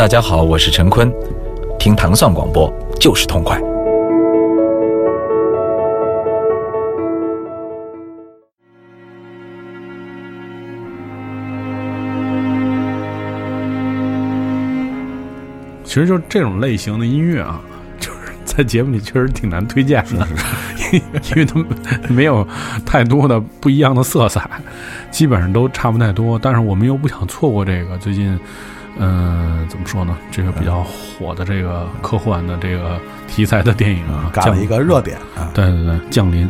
大家好，我是陈坤，听糖蒜广播就是痛快。其实就是这种类型的音乐啊，就是在节目里确实挺难推荐的，因为它们没有太多的不一样的色彩，基本上都差不太多。但是我们又不想错过这个最近，嗯、怎么说呢？这个比较火的这个科幻的这个题材的电影啊，降赶了一个热点啊。对对对，降临。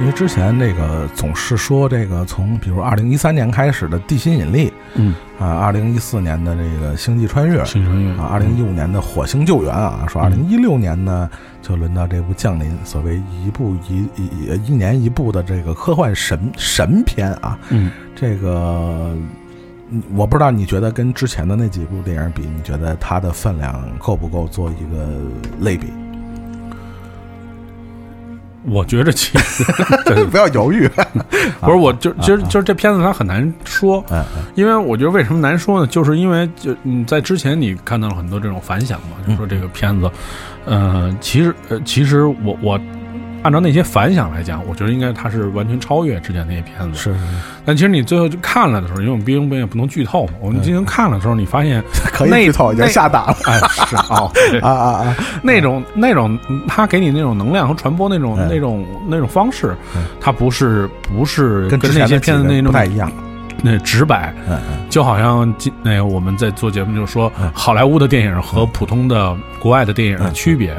因为之前那个总是说这个从比如二零一三年开始的地心引力嗯，啊，二零一四年的这个星际穿越星际穿越啊，二零一五年的火星救援啊，说二零一六年呢就轮到这部降临，所谓一部一一一年一部的这个科幻神神片啊，嗯，这个。嗯我不知道你觉得跟之前的那几部电影比，你觉得它的分量够不够做一个类比？我觉着其实 不要犹豫。不是，我就其实就是这片子它很难说，因为我觉得为什么难说呢？就是因为就你在之前你看到了很多这种反响嘛，就说这个片子，呃，其实呃，其实我我按照那些反响来讲，我觉得应该它是完全超越之前那些片子。是是但其实你最后去看了的时候，因为我们毕竟也不能剧透嘛，我们进行看了的时候，你发现 可以那剧透，已经下打了哎是哦，啊啊啊！那种那种他给你那种能量和传播那种嗯那种那种方式嗯，它不是不是跟之前那些的片子那种不太一样。那直白，就好像今那个我们在做节目就是说嗯，好莱坞的电影和普通的国外的电影的区别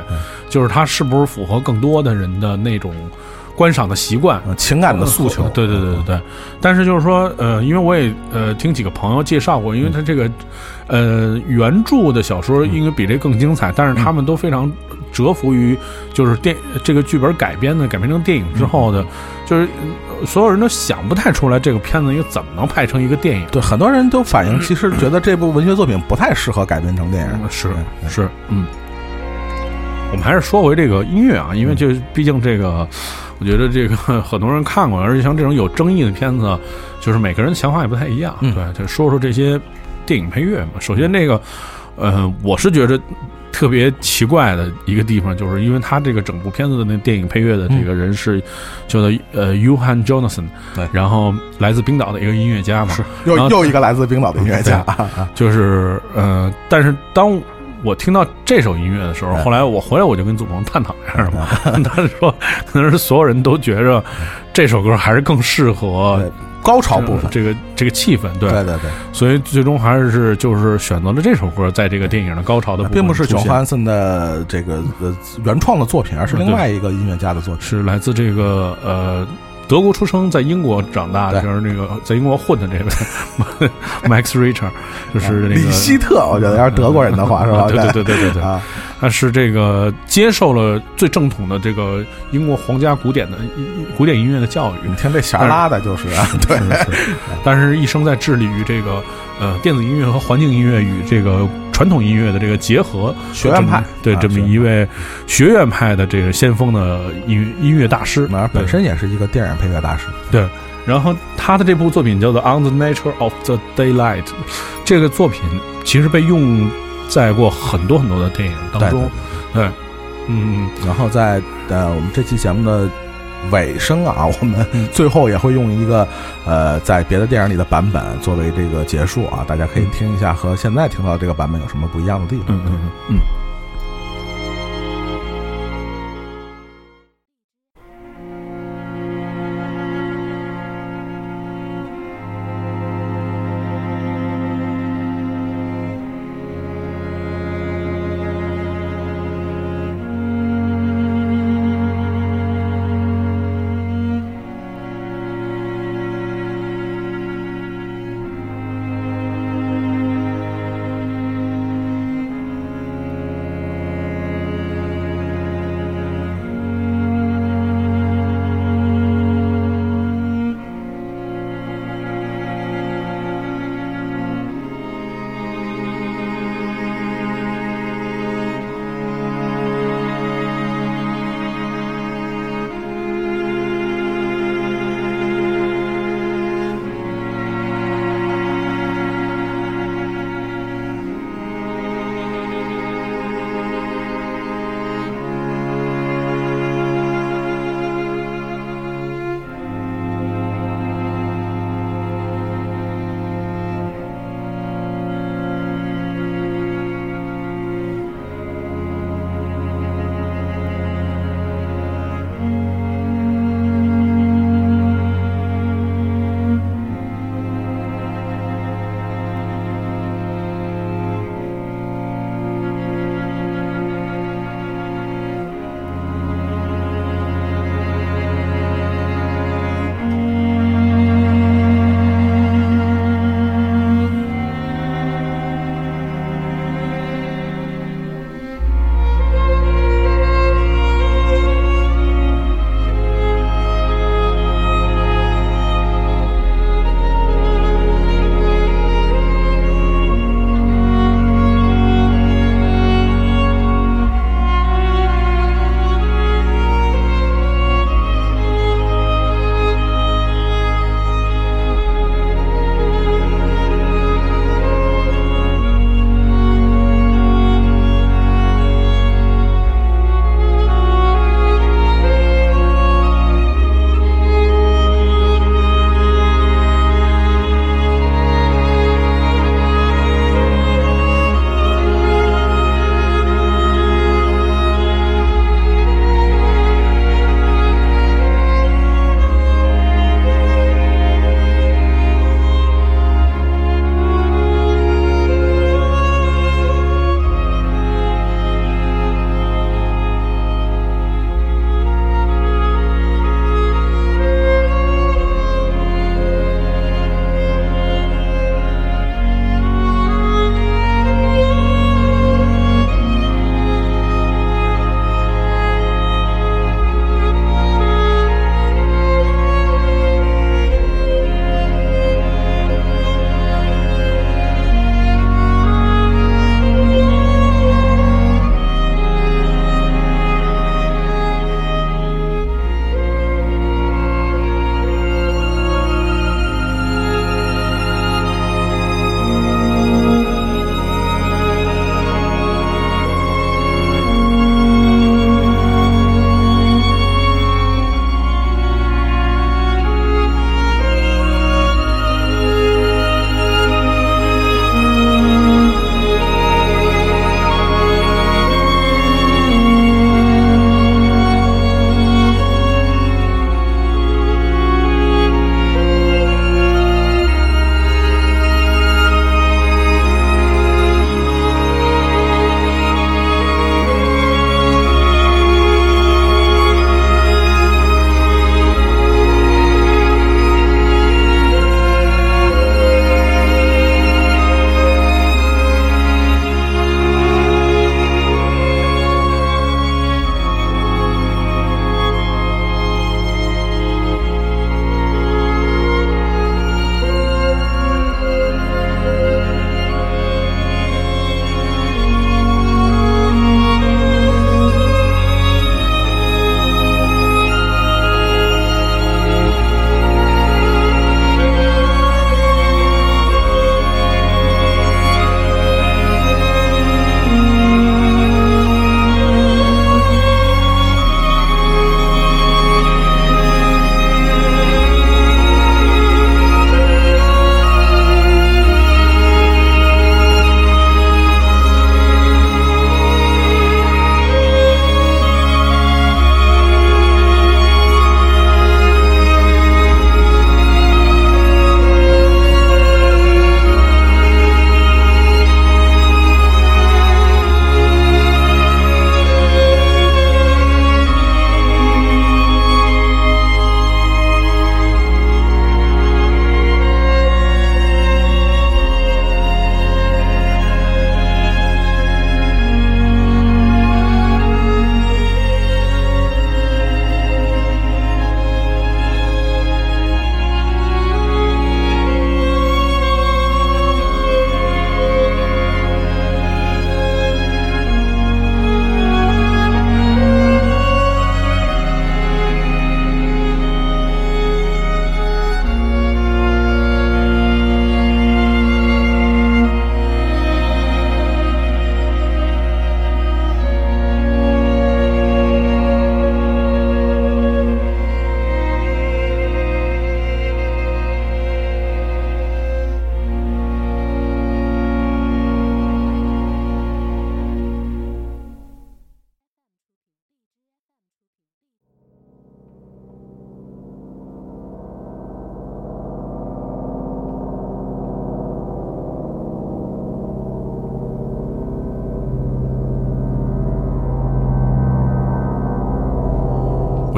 就是它是不是符合更多的人的那种观赏的习惯。嗯，情感的诉求。对对对对对，但是就是说，呃，因为我也呃听几个朋友介绍过，因为他这个呃原著的小说应该比这更精彩，但是他们都非常折服于就是电这个剧本改编的改编成电影之后的，就是呃所有人都想不太出来这个片子应该怎么能拍成一个电影。对，很多人都反映，其实觉得这部文学作品不太适合改编成电影。嗯是嗯是，嗯。我们还是说回这个音乐啊，因为这毕竟这个，我觉得这个 很多人看过，而且像这种有争议的片子，就是每个人想法也不太一样。嗯对，就说说这些电影配乐嘛。首先，这个，呃，我是觉得特别奇怪的一个地方，就是因为他这个整部片子的那电影配乐的这个人是叫做呃 Johan Jonason，对。然后来自冰岛的一个音乐家嘛，是又又一个来自冰岛的音乐家！就是呃，但是当我听到这首音乐的时候，嗯后来我回来我就跟祖鹏探讨一下嘛，他说可能是所有人都觉着这首歌还是更适合对高潮部分，这个这个气氛，对，对对对，所以最终还是就是选择了这首歌，在这个电影的高潮的部分并不是出现。囧汉森的这个呃原创的作品，而是嗯另外一个音乐家的作品。是来自这个呃德国出生，在英国长大的，就是那个在英国混的这位 Max Richter，就是那个李希特，我觉得要是德国人的话，是吧？对对对。对对对，啊，他是这个接受了最正统的这个英国皇家古典的古典音乐的教育。你，听这弦儿拉的就是啊，对，但是一生在致力于这个呃电子音乐和环境音乐与这个传统音乐的这个结合，学院派对这么一位学院派的这个先锋的音乐音乐大师，那本身也是一个电影配乐大师。对。然后他的这部作品叫做《On the Nature of the Daylight》，这个作品其实被用在过很多很多的电影当中，对，嗯，然后在呃我们这期节目的尾声啊，我们最后也会用一个呃在别的电影里的版本作为这个结束啊，大家可以听一下和现在听到这个版本有什么不一样的地方。嗯嗯嗯嗯。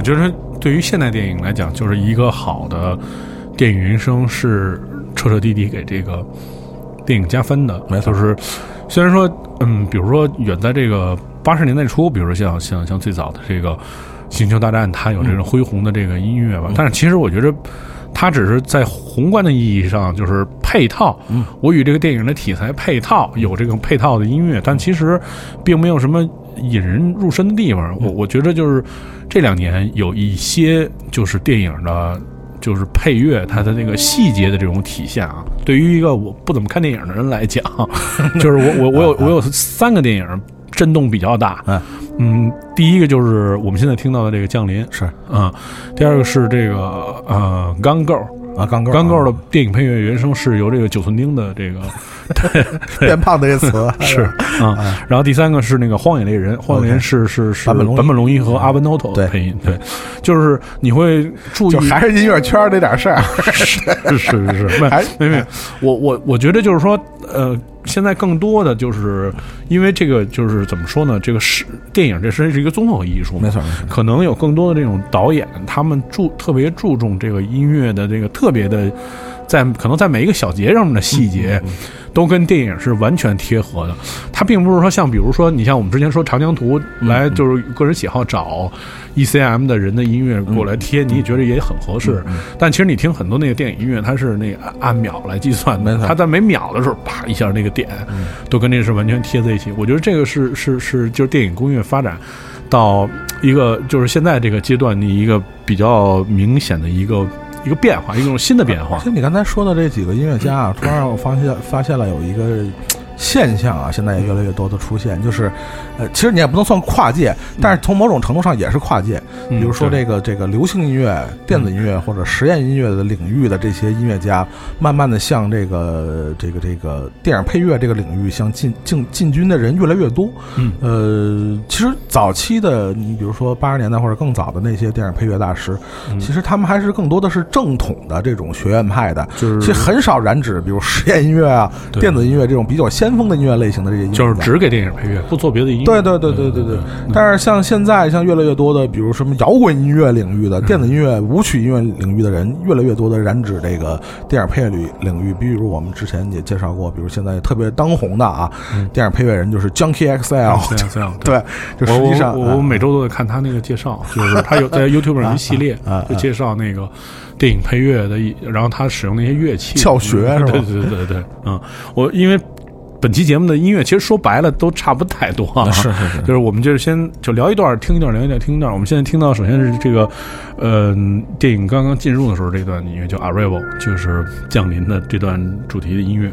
我觉得对于现代电影来讲，就是一个好的电影原声是彻彻底底给这个电影加分的。没错就是虽然说，嗯，比如说远在这个八十年代初，比如说像像像最早的这个《星球大战》，它有这种恢宏的这个音乐吧，但是其实我觉得。它只是在宏观的意义上，就是配套。嗯，我与这个电影的题材配套，有这个配套的音乐，但其实并没有什么引人入胜的地方。我我觉得就是这两年有一些就是电影的，就是配乐它的那个细节的这种体现啊。对于一个我不怎么看电影的人来讲，就是我我我有我有三个电影震动比较大。嗯嗯，第一个就是我们现在听到的这个《降临》，是啊，第二个是这个呃《钢构》。啊，钢构钢构的电影配乐原声是由这个九寸钉的这个 变胖的这词 是啊，然后第三个是那个《荒野猎人》，《荒野猎人》是是是坂本龙一。坂本龙一和阿文 Noto 对。配音，对，就是你会注意，还是音乐圈那点事儿。是是是是，没没没，我我我觉得就是说，呃，现在更多的就是因为这个就是怎么说呢？这个是电影，这是一个综合艺术，没错没错，可能有更多的这种导演，他们注特别注重这个音乐的这个特别的，在可能在每一个小节上面的细节，都跟电影是完全贴合的。它并不是说像比如说你像我们之前说长江图来就是个人喜好找 ECM 的人的音乐过来贴，你也觉得也很合适。但其实你听很多那个电影音乐，它是那个按秒来计算的，它在每秒的时候啪一下那个点，都跟那个是完全贴在一起。我觉得这个是是是就是电影工业发展。到一个就是现在这个阶段的一个比较明显的一个一个变化，一种新的变化其。实你刚才说的这几个音乐家啊，突然让我发现发现了有一个现象啊，现在也越来越多的出现，就是，呃，其实你也不能算跨界，但是从某种程度上也是跨界。嗯比如说这个这个流行音乐、电子音乐或者实验音乐的领域的这些音乐家，慢慢的向这个这个这个电影配乐这个领域向进进进军的人越来越多。嗯。呃，其实早期的你比如说八十年代或者更早的那些电影配乐大师，嗯。其实他们还是更多的是正统的这种学院派的，就是。其实很少染指，比如实验音乐啊、电子音乐这种比较先锋的音乐类型的这些音乐，就是只给电影配乐，不做别的音乐。对对对对对对。但是像现在，像越来越多的，比如什么摇滚音乐领域的、电子音乐、舞曲音乐领域的人，越来越多的染指这个电影配乐领领域。比如我们之前也介绍过，比如现在特别当红的啊，电影配乐人就是 Junkie 啊 XL，这样这样。对，就实际上我我我每周都在看他那个介绍，就是他有在 YouTube 上一系列就 介绍那个电影配乐的一，然后他使用那些乐器。教学嗯是吧？对对对对对，嗯，我因为本期节目的音乐其实说白了都差不太多啊，是是是就是我们就是先就聊一段听一段，聊一段听一段。我们现在听到首先是这个，呃，电影刚刚进入的时候这段音乐叫《Arrival》，就是降临的这段主题的音乐。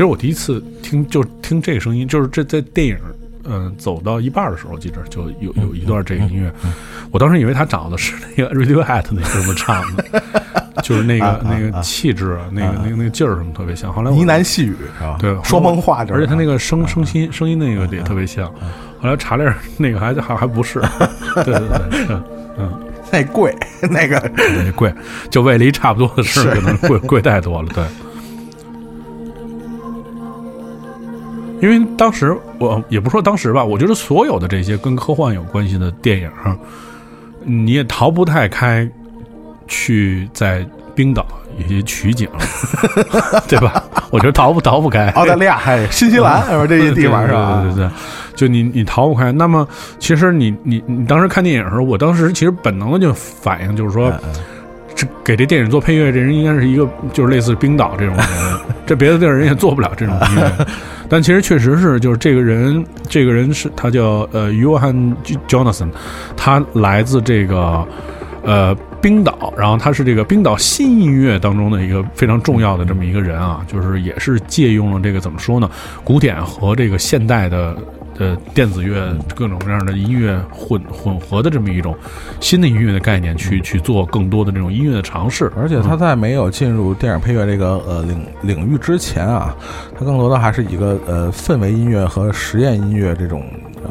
实我第一次听就听这个声音，就是这在电影嗯、呃走到一半的时候，我记着就有有一段这个音乐，我当时以为他找的是那个 Radiohead 那哥们儿唱的，就是那个那个气质啊，那个那个那个劲儿什么特别像。后来呢喃细语？对说梦话而且他那个声声音声音那个也特别像。后来查了下，那个还还还不是，对 对对，是嗯，那贵那个。那贵，就为了一差不多的事儿，可能贵贵太多了，对。因为当时我也不说当时吧，我觉得所有的这些跟科幻有关系的电影，你也逃不太开去在冰岛一些取景，对吧？我觉得逃不逃不开。澳大利亚还有新西兰是吧？这些地方是吧？对对对对，就你你逃不开。那么其实你你你当时看电影的时候，我当时其实本能的就反应就是说，这给这电影做配乐，这人应该是一个就是类似冰岛这种人，这别的地儿人也做不了这种音乐。但其实确实是，就是这个人，这个人是他叫呃约翰 Jonathan，他来自这个呃冰岛，然后他是这个冰岛新音乐当中的一个非常重要的这么一个人啊，就是也是借用了这个怎么说呢，古典和这个现代的。呃，电子乐各种各样的音乐混混合的这么一种新的音乐的概念，去去做更多的这种音乐的尝试。而且他在没有进入电影配乐这个呃领领域之前啊，他更多的还是一个呃氛围音乐和实验音乐这种呃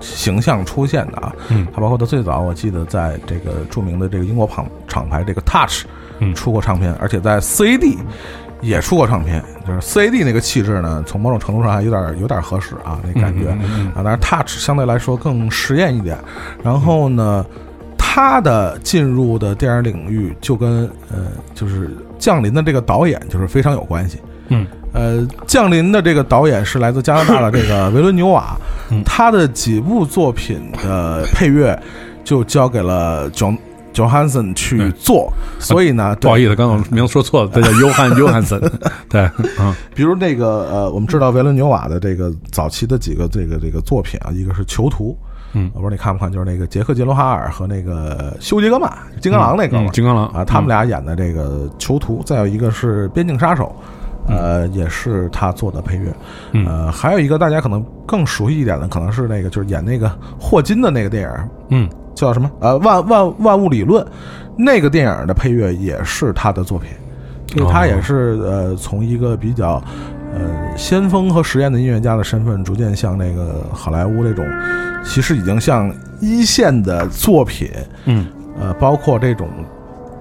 形象出现的啊。嗯，他包括他最早我记得在这个著名的这个英国厂厂牌这个 Touch 嗯出过唱片，而且在 CAD。也出过唱片，就是 CAD 那个气质呢，从某种程度上还有点有点合适啊，那感觉啊，但是 Touch 相对来说更实验一点。然后呢，他的进入的电影领域就跟呃，就是降临的这个导演就是非常有关系。嗯，呃，降临的这个导演是来自加拿大的这个维伦纽瓦，他的几部作品的配乐就交给了 John。Johansson 去做，所以呢，不好意思，刚刚名字说错了，他 叫约翰约翰森。对，嗯，比如那个呃，我们知道维伦纽瓦的这个早期的几个这个这个作品啊，一个是《囚徒》，嗯，我不知道你看不看，就是那个杰克·杰罗哈尔和那个休·杰克曼，金刚狼那个，金刚狼啊，他们俩演的这个《囚徒》，再有一个是《边境杀手》，呃，也是他做的配乐，呃，还有一个大家可能更熟悉一点的，可能是那个就是演那个霍金的那个电影，嗯。叫什么？呃，万万万物理论，那个电影的配乐也是他的作品，所以他也是呃，从一个比较呃先锋和实验的音乐家的身份，逐渐向那个好莱坞这种，其实已经像一线的作品，嗯，呃，包括这种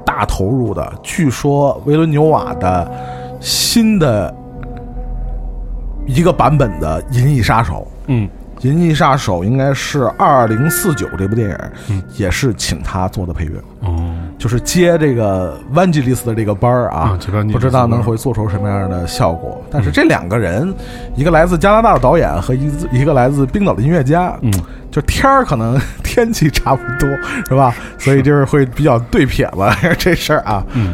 大投入的，据说维伦纽瓦的新的一个版本的《银翼杀手》，嗯。《银翼杀手》应该是二零四九这部电影，嗯，也是请他做的配乐，哦，就是接这个 Vangelis 的这个班儿啊，不知道能会做出什么样的效果。但是这两个人，一个来自加拿大的导演和一一个来自冰岛的音乐家，嗯，就天儿可能 天气差不多，是吧？所以就是会比较对撇子 这事儿啊，嗯。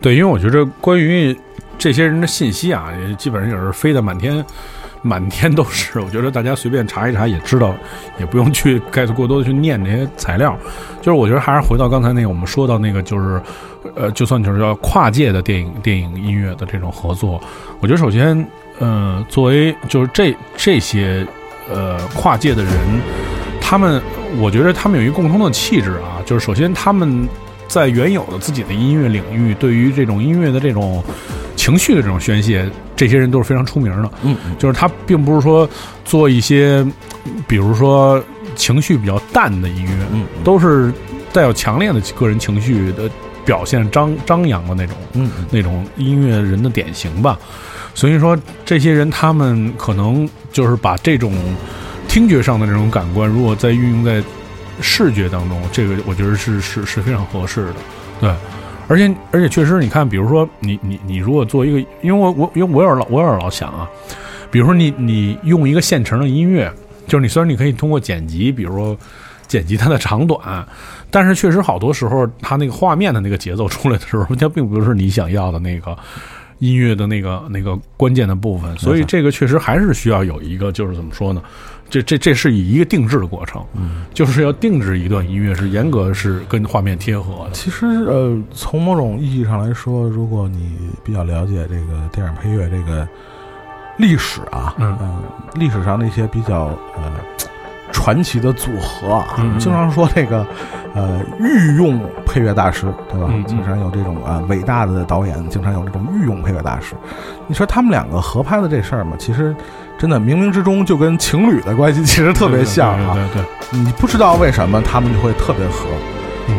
对，因为我觉得关于这些人的信息啊，也基本上也是飞的满天，满天都是。我觉得大家随便查一查也知道，也不用去 盖过多的去念这些材料。就是我觉得还是回到刚才那个，我们说到那个，就是呃，就算就是要跨界的电影、电影音乐的这种合作，我觉得首先，呃，作为就是这这些呃跨界的人，他们我觉得他们有一个共通的气质啊，就是首先他们。在原有的自己的音乐领域，对于这种音乐的这种情绪的这种宣泄，这些人都是非常出名的。嗯，就是他并不是说做一些，比如说情绪比较淡的音乐，嗯，都是带有强烈的个人情绪的表现，张张扬的那种，嗯，那种音乐人的典型吧。所以说，这些人他们可能就是把这种听觉上的这种感官，如果再运用在。视觉当中，这个我觉得是是是非常合适的，对，而且而且确实，你看，比如说你你你如果做一个，因为我我因为我有老我有老想啊，比如说你你用一个现成的音乐，就是你虽然你可以通过剪辑，比如说剪辑它的长短，但是确实好多时候它那个画面的那个节奏出来的时候，它并不是你想要的那个音乐的那个那个关键的部分，所以这个确实还是需要有一个就是怎么说呢？这这这是以一个定制的过程，嗯，就是要定制一段音乐，是严格是跟画面贴合的。其实，呃，从某种意义上来说，如果你比较了解这个电影配乐这个历史啊，嗯，历史上那些比较呃传奇的组合啊，经常说这个呃御用配乐大师，对吧？经常有这种啊伟大的导演，经常有这种御用配乐大师。你说他们两个合拍的这事儿嘛，其实。真的，冥冥之中就跟情侣的关系 其实特别像啊！对对，你不知道为什么他们就会特别合。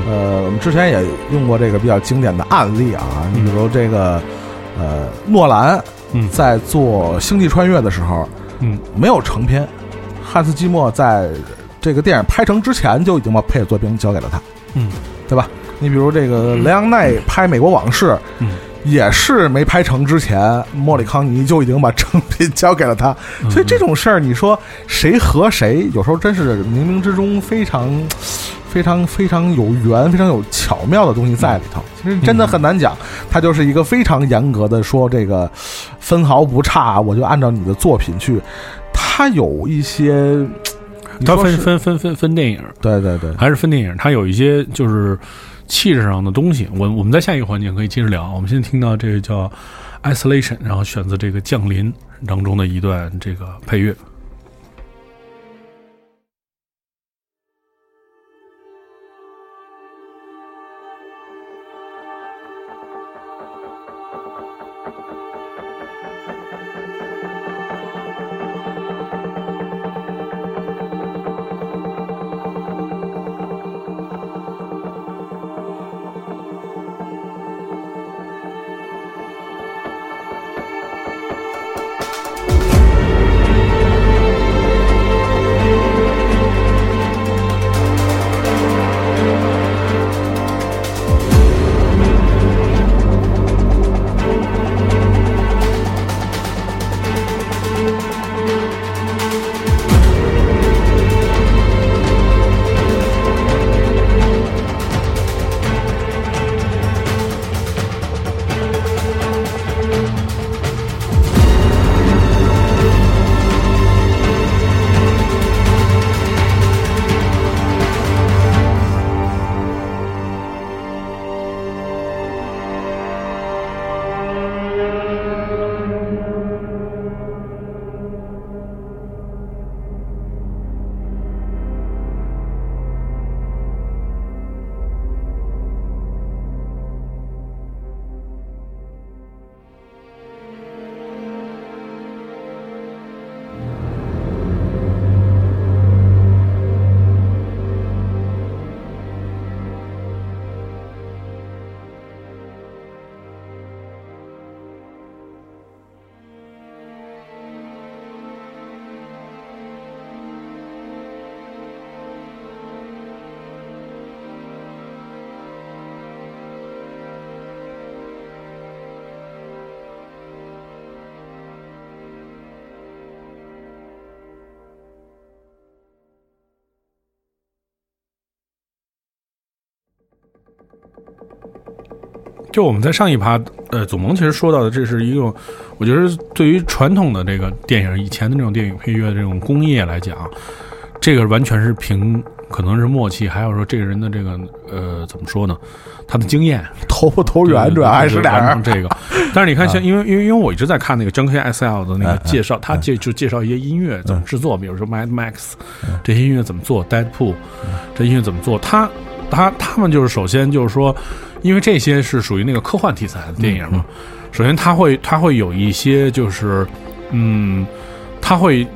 呃，我们之前也用过这个比较经典的案例啊，你比如这个呃，诺兰在做《星际穿越》的时候，嗯，没有成片，汉斯季默在这个电影拍成之前就已经把配乐作品交给了他，嗯，对吧？你比如这个雷昂奈拍《美国往事》，嗯。也是没拍成之前，莫里康尼就已经把成品交给了他，所以这种事儿，你说谁和谁，有时候真是冥冥之中非常、非常、非常有缘、非常有巧妙的东西在里头。其实真的很难讲，他就是一个非常严格的说这个分毫不差，我就按照你的作品去。他有一些，他分分分分分电影，对对对，还是分电影，他有一些就是。气质上的东西，我我们在下一个环节可以接着聊。我们现在听到这个叫《Isolation》，然后选择这个《降临》当中的一段这个配乐。就我们在上一趴，呃，祖萌其实说到的，这是一个，我觉得对于传统的这个电影以前的那种电影配乐的这种工业来讲，这个完全是凭可能是默契，还有说这个人的这个呃怎么说呢，他的经验投不投缘，主要还是俩人。这个。但是你看，像因为因为因为我一直在看那个 Junkie XL 的那个介绍，他介就介绍一些音乐怎么制作，比如说 Mad Max 这些音乐怎么做，Deadpool 这音乐怎么做，他他他们就是首先就是说。因为这些是属于那个科幻题材的电影嘛，首先它会它会有一些就是，嗯，它会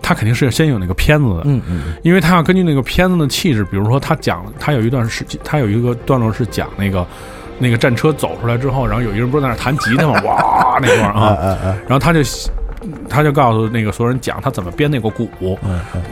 他肯定是要先有那个片子的，嗯嗯，因为他要根据那个片子的气质，比如说他讲他有一段时间，他有一个段落是讲那个那个战车走出来之后，然后有一个人不是在那弹吉他吗，哇那段啊，然后他就。他就告诉那个所有人讲他怎么编那个鼓，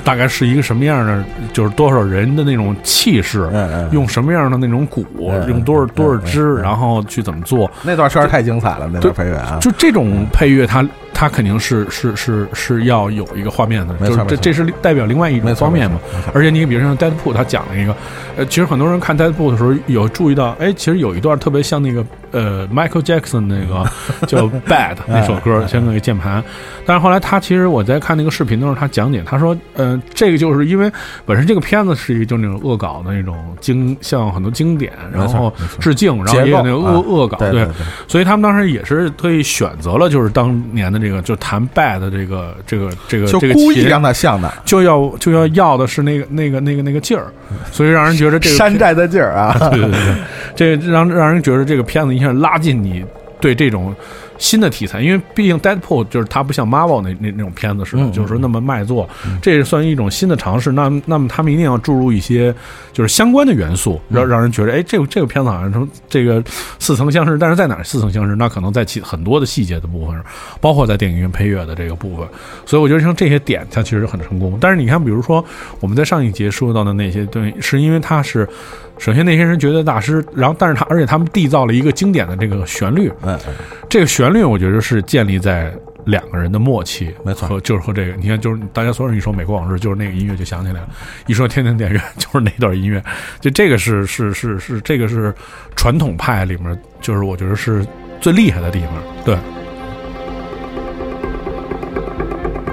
大概是一个什么样的，就是多少人的那种气势，用什么样的那种鼓，用多少多少支，然后去怎么做。那段确实太精彩了，那段配乐啊，就这种配乐，它它肯定是是是是要有一个画面的，就是这这是代表另外一种方面嘛。而且你比如像 Deadpool，他讲了一个，呃，其实很多人看 Deadpool 的时候有注意到，哎，其实有一段特别像那个。呃，Michael Jackson 那个 叫《Bad》那首歌，像那个键盘。但是后来他其实我在看那个视频的时候，他讲解，他说，呃，这个就是因为本身这个片子是一个就那种恶搞的那种经，像很多经典，然后致敬，然后也有那个恶恶搞，对，所以他们当时也是特意选择了就是当年的这个就谈 Bad 的这个这个这个这个故意让他像的，就要就要要的是那个那个那个那个劲儿，所以让人觉得这个山寨的劲儿啊，对对对，这让让人觉得这个片子一下。拉近你对这种。新的题材，因为毕竟 Deadpool 就是它不像 Marvel 那那那种片子似的，就是说那么卖座，这也算一种新的尝试。那那么他们一定要注入一些就是相关的元素，让让人觉得，哎，这个这个片子好像成这个似曾相识。但是在哪似曾相识？那可能在其很多的细节的部分，包括在电影院配乐的这个部分。所以我觉得像这些点，它其实很成功。但是你看，比如说我们在上一节说到的那些东西，是因为它是首先那些人觉得大师，然后但是他而且他们缔造了一个经典的这个旋律，嗯，这个旋。律我觉得是建立在两个人的默契，没错，和就是和这个，你看，就是大家所有人一说《美国往事》，就是那个音乐就想起来了；一说《天天电影院》，就是那段音乐。就这个是是是是，这个是传统派里面，就是我觉得是最厉害的地方。对，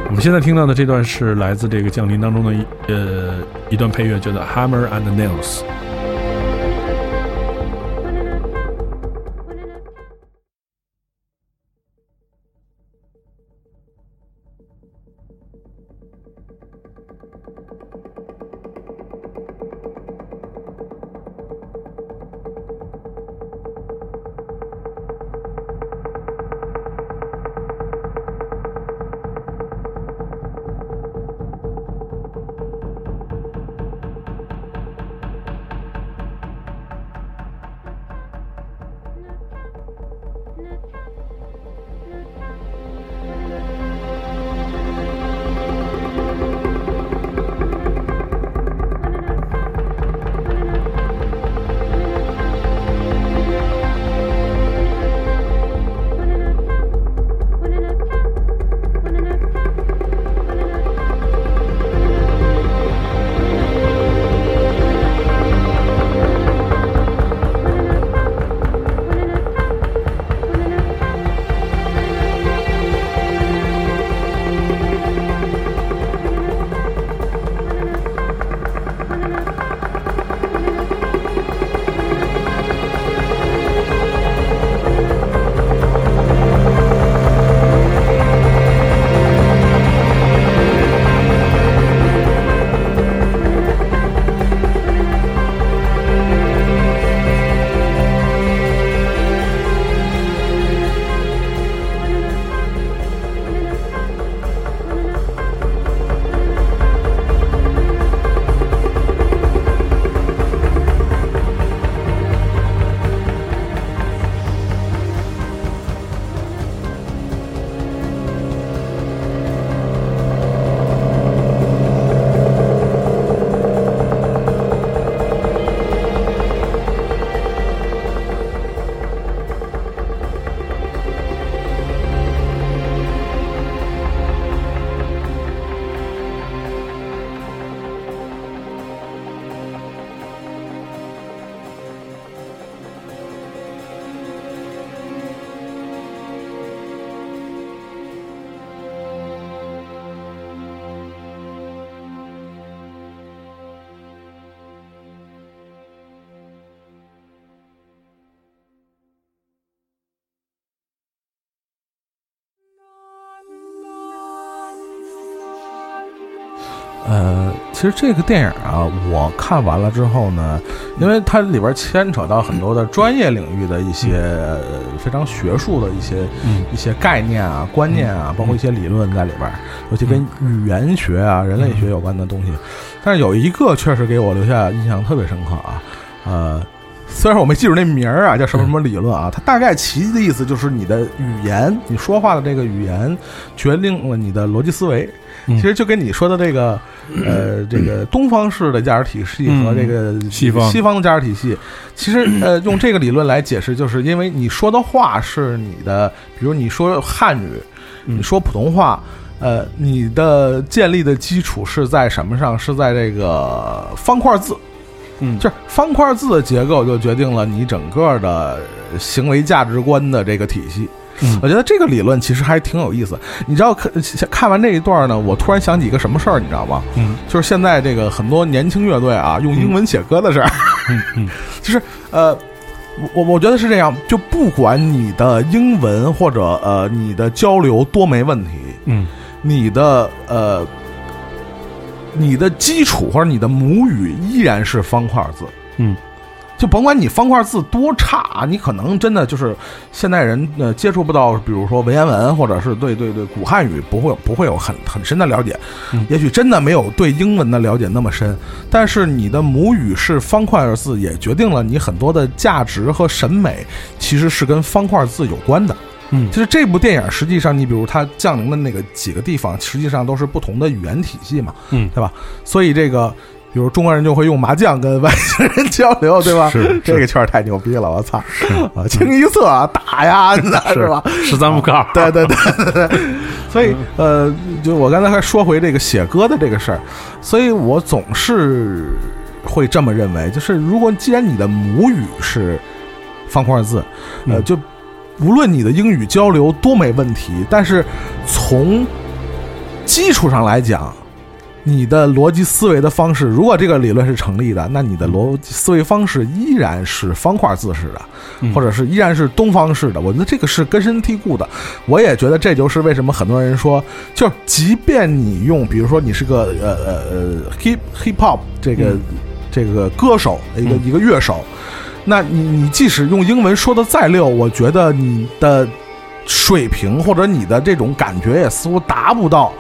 我们现在听到的这段是来自这个《降临》当中的一呃一段配乐，叫做《Hammer and Nails》。其实这个电影啊，我看完了之后呢，因为它里边牵扯到很多的专业领域的一些、呃非常学术的一些、嗯一些概念啊、观念啊，包括一些理论在里边，尤其跟语言学啊、人类学有关的东西。但是有一个确实给我留下印象特别深刻啊，呃。虽然我没记住那名儿啊，叫什么什么理论啊，它大概其的意思就是你的语言，你说话的这个语言，决定了你的逻辑思维。嗯其实就跟你说的这个，呃，这个东方式的价值体系和这个嗯西方西方的价值体系，其实呃，用这个理论来解释，就是因为你说的话是你的，比如你说汉语，嗯你说普通话。呃，你的建立的基础是在什么上？是在这个方块字，嗯就是方块字的结构就决定了你整个的行为价值观的这个体系。嗯我觉得这个理论其实还挺有意思。你知道看 看完这一段呢，我突然想起一个什么事儿，你知道吗？嗯就是现在这个很多年轻乐队啊，用英文写歌的事儿，嗯嗯 就是呃。我我觉得是这样，就不管你的英文或者呃你的交流多没问题，嗯你的呃你的基础或者你的母语依然是方块字，嗯，就甭管你方块字多差，你可能真的就是现代人呃接触不到，比如说文言文，或者是对对对古汉语不会不会有很很深的了解，嗯。也许真的没有对英文的了解那么深，但是你的母语是方块字，也决定了你很多的价值和审美其实是跟方块字有关的。嗯就是这部电影，实际上你比如它降临的那个几个地方，实际上都是不同的语言体系嘛，嗯对吧？所以这个，比如中国人就会用麻将跟外星人交流，对吧？是这个确实太牛逼了，我操！啊，清一色啊打呀，那是吧？十三不靠，对对 对对对，所以呃，就我刚才还说回这个写歌的这个事儿，所以我总是会这么认为，就是如果既然你的母语是方块字，呃，嗯就无论你的英语交流多没问题，但是从基础上来讲。你的逻辑思维的方式，如果这个理论是成立的，那你的逻辑思维方式依然是方块字式的，嗯或者是依然是东方式的。我觉得这个是根深蒂固的。我也觉得这就是为什么很多人说，就是即便你用，比如说你是个呃呃呃 hip hip hop 这个、嗯这个歌手，一个、嗯一个乐手，那你你即使用英文说的再溜，我觉得你的水平或者你的这种感觉也似乎达不到。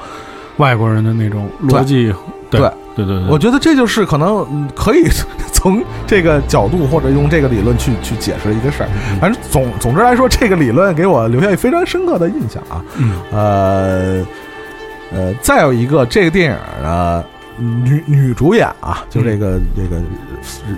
外国人的那种逻辑，对对对对对，我觉得这就是可能嗯可以从这个角度或者用这个理论去去解释一个事儿。嗯反正总总之来说，这个理论给我留下非常深刻的印象啊。嗯呃呃，再有一个这个电影呢，女女主演啊，就这个、这个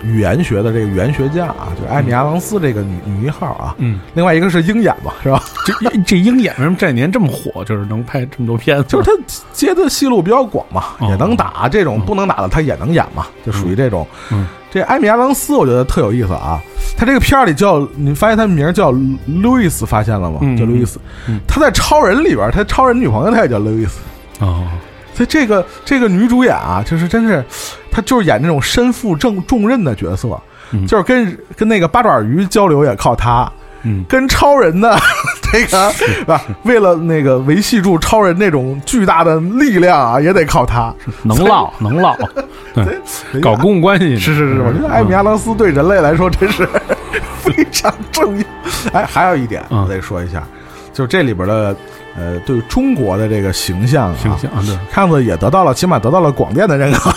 语言学的这个语言学家啊，就是艾米·阿朗斯这个女女一号啊。嗯，另外一个是鹰眼嘛，是吧？这这鹰眼为什么这几年这么火？就是能拍这么多片子，就是他接的戏路比较广嘛，哦也能打这种不能打的他也能演嘛，就属于这种。嗯这艾米·阿朗斯我觉得特有意思啊，他这个片儿里叫你发现他名儿叫路易斯，发现了吗？嗯叫路易斯嗯。他在超人里边，他超人女朋友他也叫路易斯。哦，所以这个这个女主演啊，就是真是，她就是演那种身负重重任的角色，嗯。就是跟跟那个八爪鱼交流也靠她，嗯。跟超人的 这个是吧？为了那个维系住超人那种巨大的力量啊，也得靠她。能唠能唠，对，搞公共关系是是是，我觉得艾米·亚当斯对人类来说真是 非常重要。哎，还有一点嗯。我得说一下，就是这里边的呃，对中国的这个形象啊，形象啊，对，看子也得到了，起码得到了广电的认可。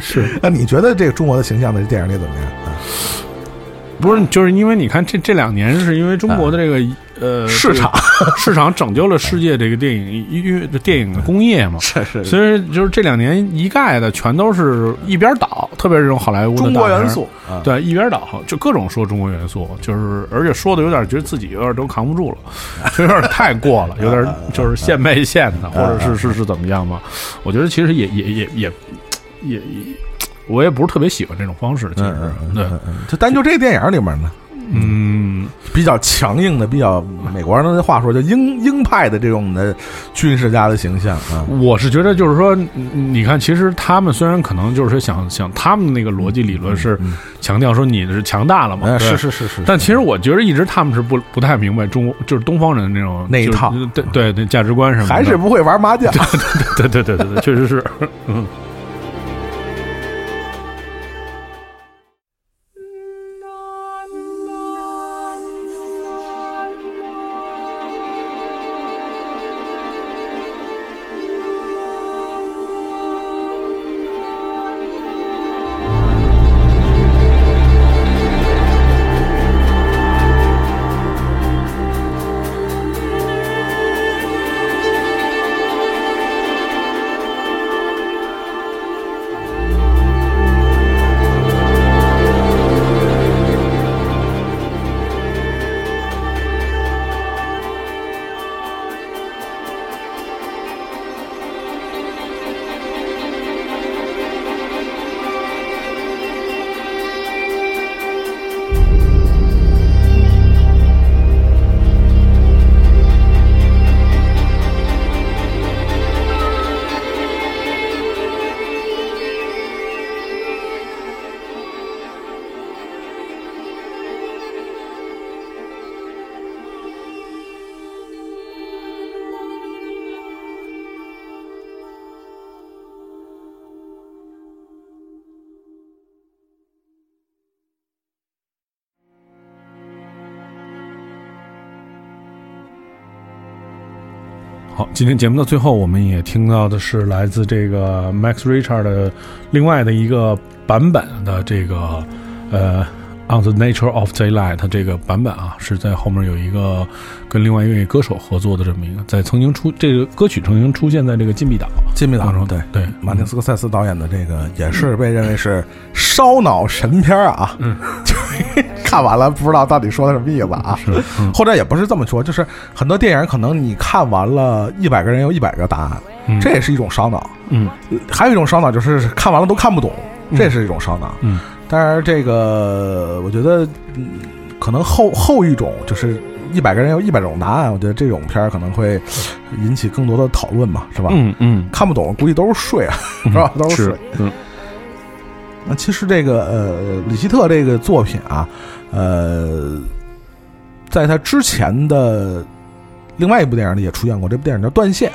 是 那你觉得这个中国的形象在这电影里怎么样？啊不是就是因为你看这这两年是因为中国的这个呃市场。这个市场拯救了世界这个电影音乐电影的工业嘛，是是所以就是这两年一概的全都是一边倒，特别是这种好莱坞的中国元素啊，对，一边倒，就各种说中国元素，就是而且说的有点觉得自己有点都扛不住了，就 有点太过了，有点就是现卖现的，或者是是是怎么样嘛？我觉得其实也也也也也也，我也不是特别喜欢这种方式，其实对，就单就这个电影里面呢，嗯，比较强硬的，比较美国人的话说叫鹰鹰派的这种的军事家的形象啊，我是觉得就是说，嗯你看，其实他们虽然可能就是说想想他们那个逻辑理论是嗯强调说你是强大了嘛，是是是是，但其实我觉得一直他们是不不太明白中国就是东方人那种那一套。对对对价值观什么的，还是不会玩麻将。对对对对对，确实是，嗯今天节目的最后，我们也听到的是来自这个 Max Richard 的另外的一个版本的这个呃。On the Nature of Daylight，这个版本啊，是在后面有一个跟另外一位歌手合作的这么一个，在曾经出这个歌曲曾经出现在这个《禁闭岛》《禁闭岛》中，对对，马丁斯科塞斯导演的这个也是被认为是烧脑神片啊，嗯，就看完了不知道到底说的什么意思啊，是，或者也不是这么说，就是很多电影可能你看完了一百个人有一百个答案，这也是一种烧脑，嗯，还有一种烧脑就是看完了都看不懂，这也是一种烧脑，嗯。当然，这个我觉得，嗯，可能后后一种就是一百个人有一百种答案，我觉得这种片儿可能会引起更多的讨论嘛，是吧？嗯嗯，看不懂估计都是睡啊，是吧？都是睡。嗯。那其实这个呃，李希特这个作品啊，呃，在他之前的另外一部电影里也出现过，这部电影叫《断线》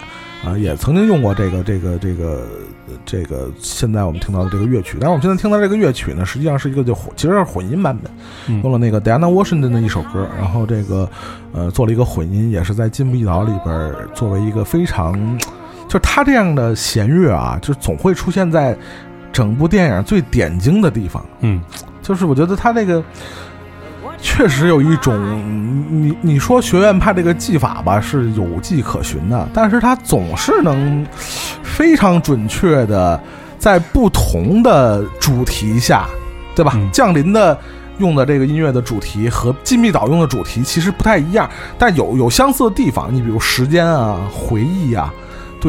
啊，也曾经用过这个这个这个。这个现在我们听到的这个乐曲，但是我们现在听到这个乐曲呢，实际上是一个就，其实是混音版本，用了那个 Diana Washington 的一首歌，然后这个呃做了一个混音，也是在《禁闭岛》里边作为一个非常，就是他这样的弦乐啊，就总会出现在整部电影最点睛的地方。嗯，就是我觉得他这个。确实有一种，你你说学院派这个技法吧是有迹可循的，但是他总是能非常准确的在不同的主题下，对吧？降临的用的这个音乐的主题和禁闭岛用的主题其实不太一样，但有有相似的地方。你比如时间啊、回忆啊、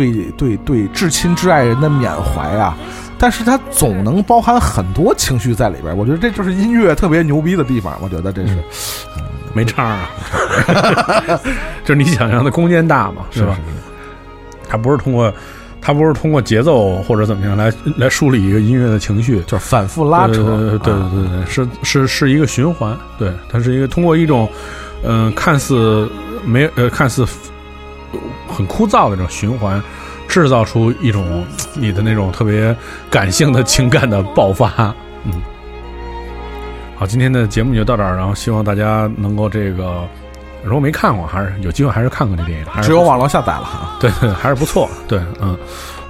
对对对至亲至爱人的缅怀啊。但是它总能包含很多情绪在里边，我觉得这就是音乐特别牛逼的地方。我觉得这是没差啊，就是你想象的空间大嘛，是吧？它不是通过，它不是通过节奏或者怎么样来来梳理一个音乐的情绪，就是反复拉扯，对对对对，是是是一个循环，对，它是一个通过一种嗯看似没呃看似很枯燥的这种循环。制造出一种你的那种特别感性的情感的爆发，嗯，好，今天的节目就到这儿，然后希望大家能够这个，如果没看过，还是有机会还是看看这电影，只有网络下载了，对，还是不错，对，嗯，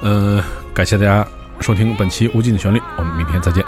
呃，感谢大家收听本期无尽的旋律，我们明天再见。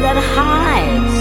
that hides